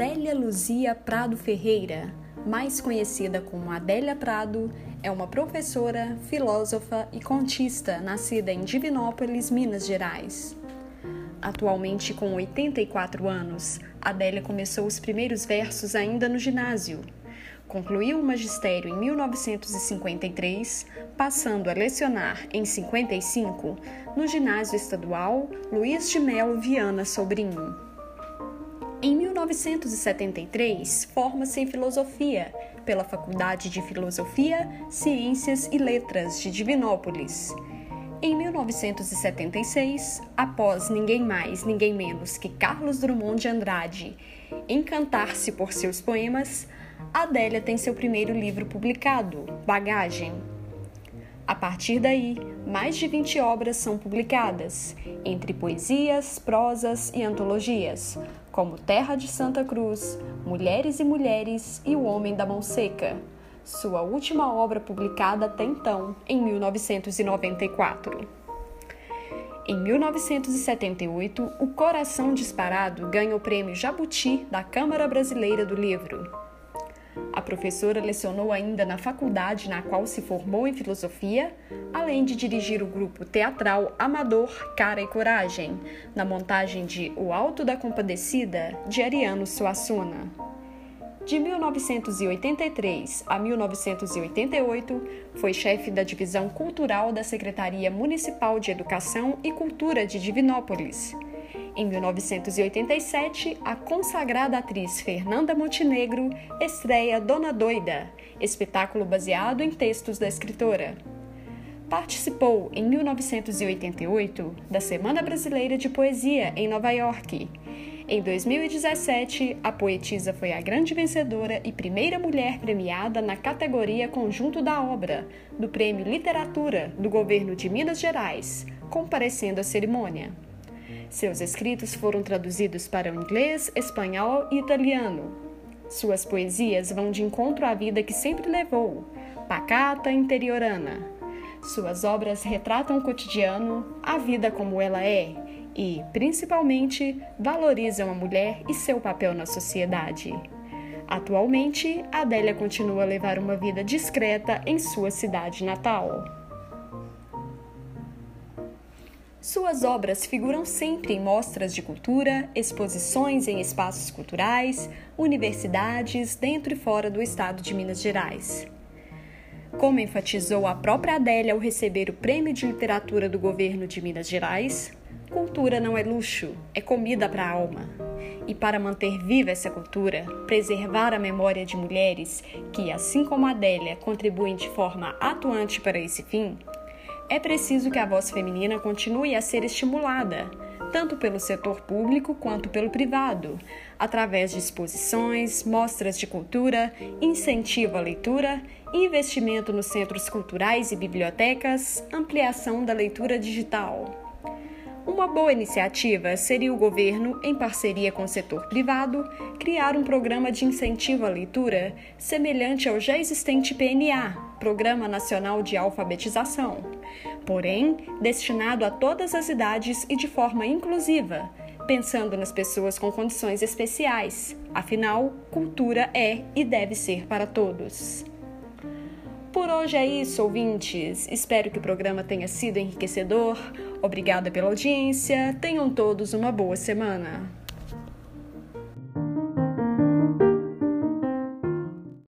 Adélia Luzia Prado Ferreira, mais conhecida como Adélia Prado, é uma professora, filósofa e contista nascida em Divinópolis, Minas Gerais. Atualmente com 84 anos, Adélia começou os primeiros versos ainda no ginásio. Concluiu o magistério em 1953, passando a lecionar em 55 no ginásio estadual Luiz de Melo Viana Sobrinho. Em 1973, forma-se em filosofia pela Faculdade de Filosofia, Ciências e Letras de Divinópolis. Em 1976, após ninguém mais, ninguém menos que Carlos Drummond de Andrade encantar-se por seus poemas, Adélia tem seu primeiro livro publicado, Bagagem. A partir daí, mais de 20 obras são publicadas, entre poesias, prosas e antologias, como Terra de Santa Cruz, Mulheres e Mulheres e O Homem da Mão Seca, sua última obra publicada até então, em 1994. Em 1978, O Coração Disparado ganha o prêmio Jabuti da Câmara Brasileira do Livro. A professora lecionou ainda na faculdade na qual se formou em filosofia, além de dirigir o grupo teatral amador Cara e Coragem, na montagem de O Alto da Compadecida, de Ariano Suassuna. De 1983 a 1988, foi chefe da divisão cultural da Secretaria Municipal de Educação e Cultura de Divinópolis. Em 1987, a consagrada atriz Fernanda Montenegro estreia Dona Doida, espetáculo baseado em textos da escritora. Participou, em 1988, da Semana Brasileira de Poesia em Nova York em 2017, a poetisa foi a grande vencedora e primeira mulher premiada na categoria Conjunto da Obra, do Prêmio Literatura do Governo de Minas Gerais, comparecendo à cerimônia. Seus escritos foram traduzidos para o inglês, espanhol e italiano. Suas poesias vão de encontro à vida que sempre levou, pacata interiorana. Suas obras retratam o cotidiano, a vida como ela é, e, principalmente, valorizam a mulher e seu papel na sociedade. Atualmente, Adélia continua a levar uma vida discreta em sua cidade natal. Suas obras figuram sempre em mostras de cultura, exposições em espaços culturais, universidades dentro e fora do estado de Minas Gerais. Como enfatizou a própria Adélia ao receber o Prêmio de Literatura do Governo de Minas Gerais, Cultura não é luxo, é comida para a alma. E para manter viva essa cultura, preservar a memória de mulheres que, assim como a Adélia, contribuem de forma atuante para esse fim, é preciso que a voz feminina continue a ser estimulada, tanto pelo setor público quanto pelo privado, através de exposições, mostras de cultura, incentivo à leitura, investimento nos centros culturais e bibliotecas, ampliação da leitura digital. Uma boa iniciativa seria o governo, em parceria com o setor privado, criar um programa de incentivo à leitura semelhante ao já existente PNA, Programa Nacional de Alfabetização, porém destinado a todas as idades e de forma inclusiva, pensando nas pessoas com condições especiais. Afinal, cultura é e deve ser para todos. Por hoje é isso, ouvintes. Espero que o programa tenha sido enriquecedor. Obrigada pela audiência. Tenham todos uma boa semana.